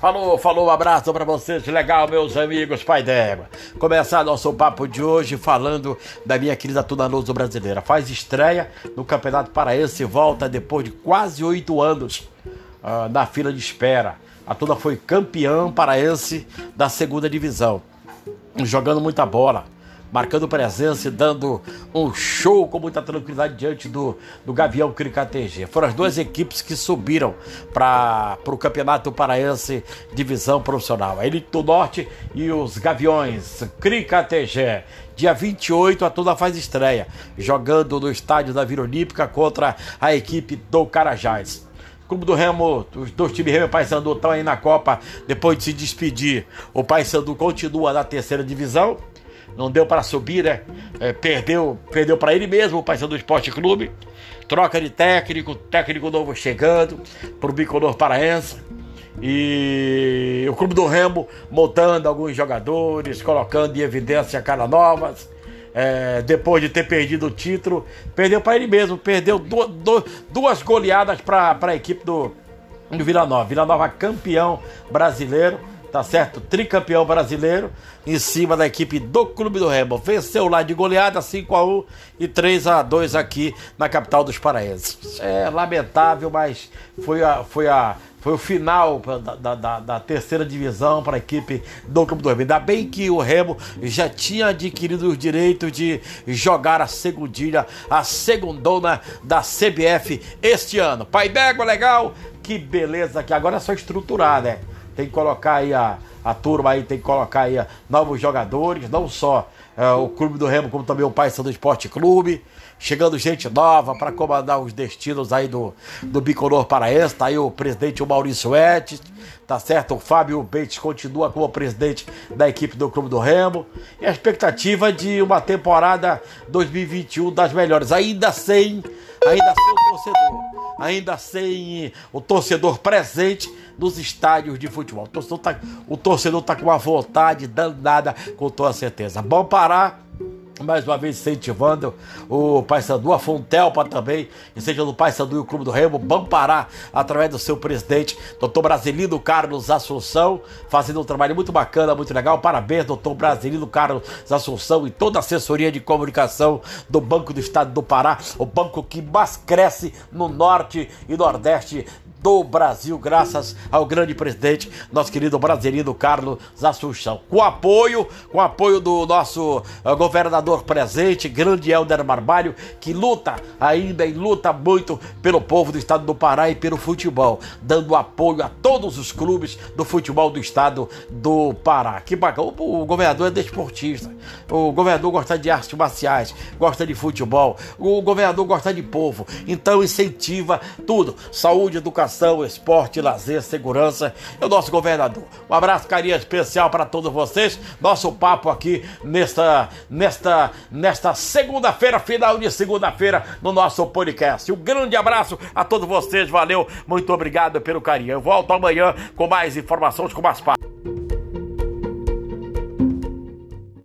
Falou, falou, abraço para vocês, legal, meus amigos, pai d'égua. Começar nosso papo de hoje falando da minha querida Tuna Luso brasileira. Faz estreia no Campeonato Paraense e volta depois de quase oito anos uh, na fila de espera. A Tuna foi campeã paraense da segunda divisão, jogando muita bola marcando presença e dando um show com muita tranquilidade diante do, do Gavião Cricatg. Foram as duas equipes que subiram para o Campeonato Paraense Divisão Profissional. A Elite do Norte e os Gaviões Cricatg. Dia 28, a toda faz estreia, jogando no estádio da Vila Olímpica contra a equipe do Carajás. Clube do Remo, os dois times Remo e Paysandu estão aí na Copa depois de se despedir. O Paysandu continua na terceira divisão não deu para subir, né? É, perdeu perdeu para ele mesmo, o Paysandu Esporte Clube. Troca de técnico, técnico novo chegando para o bicolor paraense. E o Clube do Remo montando alguns jogadores, colocando em evidência cara novas. É, depois de ter perdido o título, perdeu para ele mesmo, perdeu duas, duas goleadas para a equipe do, do Vila Nova. Vila Nova campeão brasileiro tá certo? Tricampeão brasileiro em cima da equipe do Clube do Remo. Venceu lá de goleada 5 a 1 e 3 a 2 aqui na capital dos paraenses. É lamentável, mas foi a, foi a foi o final da, da, da terceira divisão para a equipe do Clube do Remo. Ainda bem que o Remo já tinha adquirido os direitos de jogar a segundinha, a segundona da CBF este ano. Pai d'égua, legal? Que beleza que agora é só estruturar, né? Tem que colocar aí a, a turma aí, tem que colocar aí novos jogadores, não só é, o Clube do Remo, como também o Paysandu Esporte Clube. Chegando gente nova para comandar os destinos aí do, do bicolor paraense. Tá aí o presidente o Maurício Etes, tá certo? O Fábio Bates continua como presidente da equipe do Clube do Remo. E a expectativa de uma temporada 2021 das melhores, ainda sem, ainda sem o torcedor, ainda sem o torcedor presente nos estádios de futebol. O torcedor tá, torcedor tá com uma vontade danada, com toda certeza. Bom parar mais uma vez incentivando o Paysandu, a Fontelpa também, incentivando o Paysandu e o Clube do Remo, Bampará, através do seu presidente, doutor Brasilino Carlos Assunção, fazendo um trabalho muito bacana, muito legal. Parabéns, doutor Brasilino Carlos Assunção e toda a assessoria de comunicação do Banco do Estado do Pará, o banco que mais cresce no norte e nordeste do Brasil, graças ao grande presidente, nosso querido brasileiro Carlos Assunção. Com apoio, com apoio do nosso uh, governador presente, grande Helder Marbalho, que luta ainda e luta muito pelo povo do estado do Pará e pelo futebol, dando apoio a todos os clubes do futebol do estado do Pará. Que bacana. O governador é desportista, o governador gosta de artes marciais, gosta de futebol, o governador gosta de povo, então incentiva tudo: saúde, educação educação, esporte, lazer, segurança. É o nosso governador. Um abraço, carinho especial para todos vocês. Nosso papo aqui nesta, nesta, nesta segunda-feira, final de segunda-feira, no nosso podcast. Um grande abraço a todos vocês. Valeu, muito obrigado pelo carinho. Eu volto amanhã com mais informações, com mais papos.